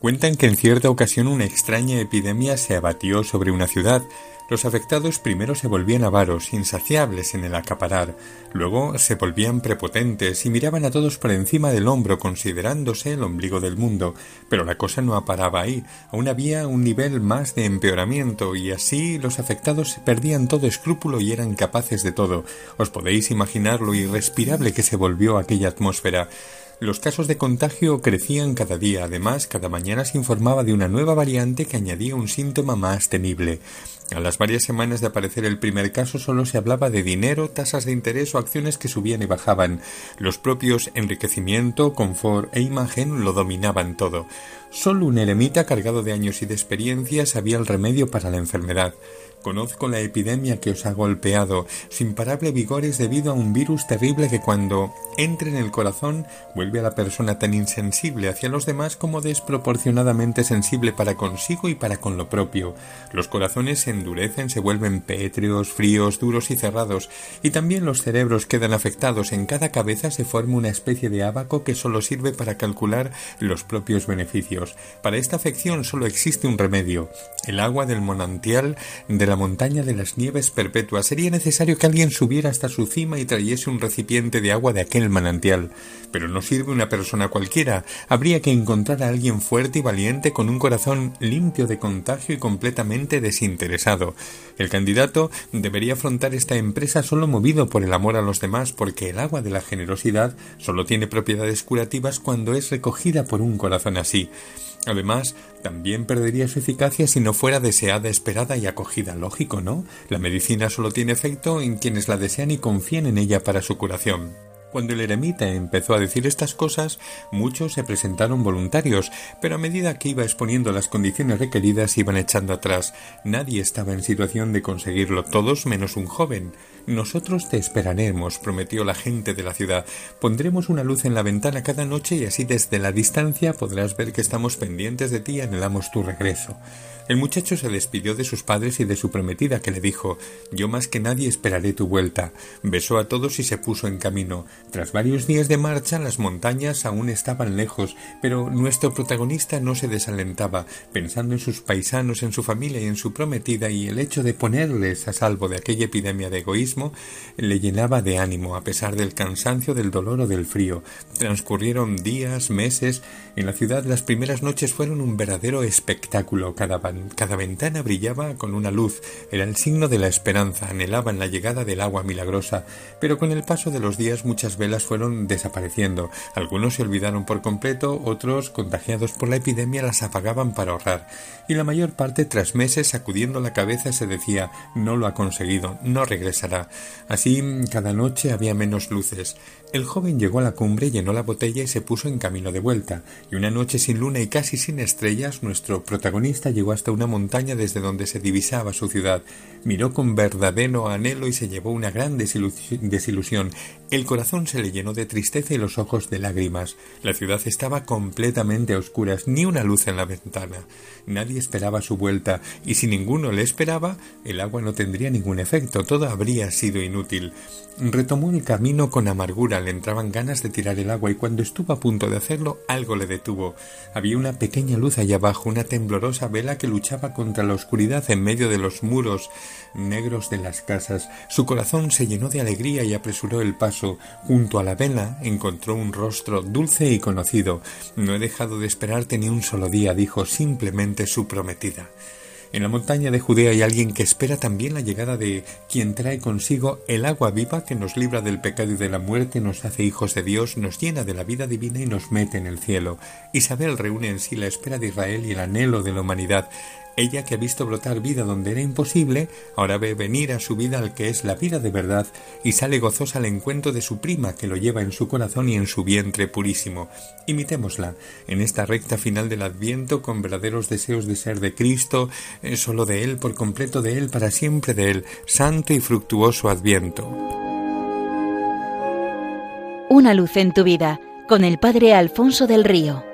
Cuentan que en cierta ocasión una extraña epidemia se abatió sobre una ciudad, los afectados primero se volvían avaros, insaciables en el acaparar, luego se volvían prepotentes y miraban a todos por encima del hombro considerándose el ombligo del mundo, pero la cosa no paraba ahí, aún había un nivel más de empeoramiento y así los afectados perdían todo escrúpulo y eran capaces de todo. Os podéis imaginar lo irrespirable que se volvió aquella atmósfera. Los casos de contagio crecían cada día. Además, cada mañana se informaba de una nueva variante que añadía un síntoma más temible. A las varias semanas de aparecer el primer caso solo se hablaba de dinero, tasas de interés o acciones que subían y bajaban. Los propios enriquecimiento, confort e imagen lo dominaban todo. Solo un eremita cargado de años y de experiencia sabía el remedio para la enfermedad. Conozco la epidemia que os ha golpeado. Su imparable vigor es debido a un virus terrible que cuando entra en el corazón vuelve a la persona tan insensible hacia los demás como desproporcionadamente sensible para consigo y para con lo propio. Los corazones se endurecen, se vuelven pétreos, fríos, duros y cerrados, y también los cerebros quedan afectados. En cada cabeza se forma una especie de abaco que solo sirve para calcular los propios beneficios. Para esta afección solo existe un remedio, el agua del manantial de la montaña de las nieves perpetuas, sería necesario que alguien subiera hasta su cima y trayese un recipiente de agua de aquel manantial. Pero no sirve una persona cualquiera. Habría que encontrar a alguien fuerte y valiente con un corazón limpio de contagio y completamente desinteresado. El candidato debería afrontar esta empresa solo movido por el amor a los demás, porque el agua de la generosidad solo tiene propiedades curativas cuando es recogida por un corazón así. Además, también perdería su eficacia si no fuera deseada, esperada y acogida. Lógico, ¿no? La medicina solo tiene efecto en quienes la desean y confían en ella para su curación. Cuando el eremita empezó a decir estas cosas, muchos se presentaron voluntarios, pero a medida que iba exponiendo las condiciones requeridas iban echando atrás. Nadie estaba en situación de conseguirlo, todos menos un joven. Nosotros te esperaremos, prometió la gente de la ciudad. Pondremos una luz en la ventana cada noche y así desde la distancia podrás ver que estamos pendientes de ti y anhelamos tu regreso. El muchacho se despidió de sus padres y de su prometida, que le dijo Yo más que nadie esperaré tu vuelta. Besó a todos y se puso en camino. Tras varios días de marcha, las montañas aún estaban lejos, pero nuestro protagonista no se desalentaba, pensando en sus paisanos, en su familia y en su prometida, y el hecho de ponerles a salvo de aquella epidemia de egoísmo le llenaba de ánimo, a pesar del cansancio, del dolor o del frío. Transcurrieron días, meses. En la ciudad las primeras noches fueron un verdadero espectáculo. Cada cada ventana brillaba con una luz, era el signo de la esperanza, anhelaban la llegada del agua milagrosa, pero con el paso de los días muchas velas fueron desapareciendo, algunos se olvidaron por completo, otros, contagiados por la epidemia, las apagaban para ahorrar, y la mayor parte, tras meses, sacudiendo la cabeza, se decía no lo ha conseguido, no regresará. Así, cada noche había menos luces. El joven llegó a la cumbre, llenó la botella y se puso en camino de vuelta, y una noche sin luna y casi sin estrellas, nuestro protagonista llegó hasta una montaña desde donde se divisaba su ciudad, miró con verdadero anhelo y se llevó una gran desilusión. El corazón se le llenó de tristeza y los ojos de lágrimas. La ciudad estaba completamente a oscuras, ni una luz en la ventana. Nadie esperaba su vuelta, y si ninguno le esperaba, el agua no tendría ningún efecto, todo habría sido inútil. Retomó el camino con amargura, le entraban ganas de tirar el agua, y cuando estuvo a punto de hacerlo, algo le detuvo. Había una pequeña luz allá abajo, una temblorosa vela que luchaba contra la oscuridad en medio de los muros negros de las casas. Su corazón se llenó de alegría y apresuró el paso. Junto a la vela encontró un rostro dulce y conocido. No he dejado de esperarte ni un solo día, dijo simplemente su prometida. En la montaña de Judea hay alguien que espera también la llegada de quien trae consigo el agua viva que nos libra del pecado y de la muerte, nos hace hijos de Dios, nos llena de la vida divina y nos mete en el cielo. Isabel reúne en sí la espera de Israel y el anhelo de la humanidad. Ella que ha visto brotar vida donde era imposible, ahora ve venir a su vida al que es la vida de verdad y sale gozosa al encuentro de su prima que lo lleva en su corazón y en su vientre purísimo. Imitémosla en esta recta final del Adviento con verdaderos deseos de ser de Cristo, eh, solo de Él, por completo de Él, para siempre de Él, santo y fructuoso Adviento. Una luz en tu vida con el Padre Alfonso del Río.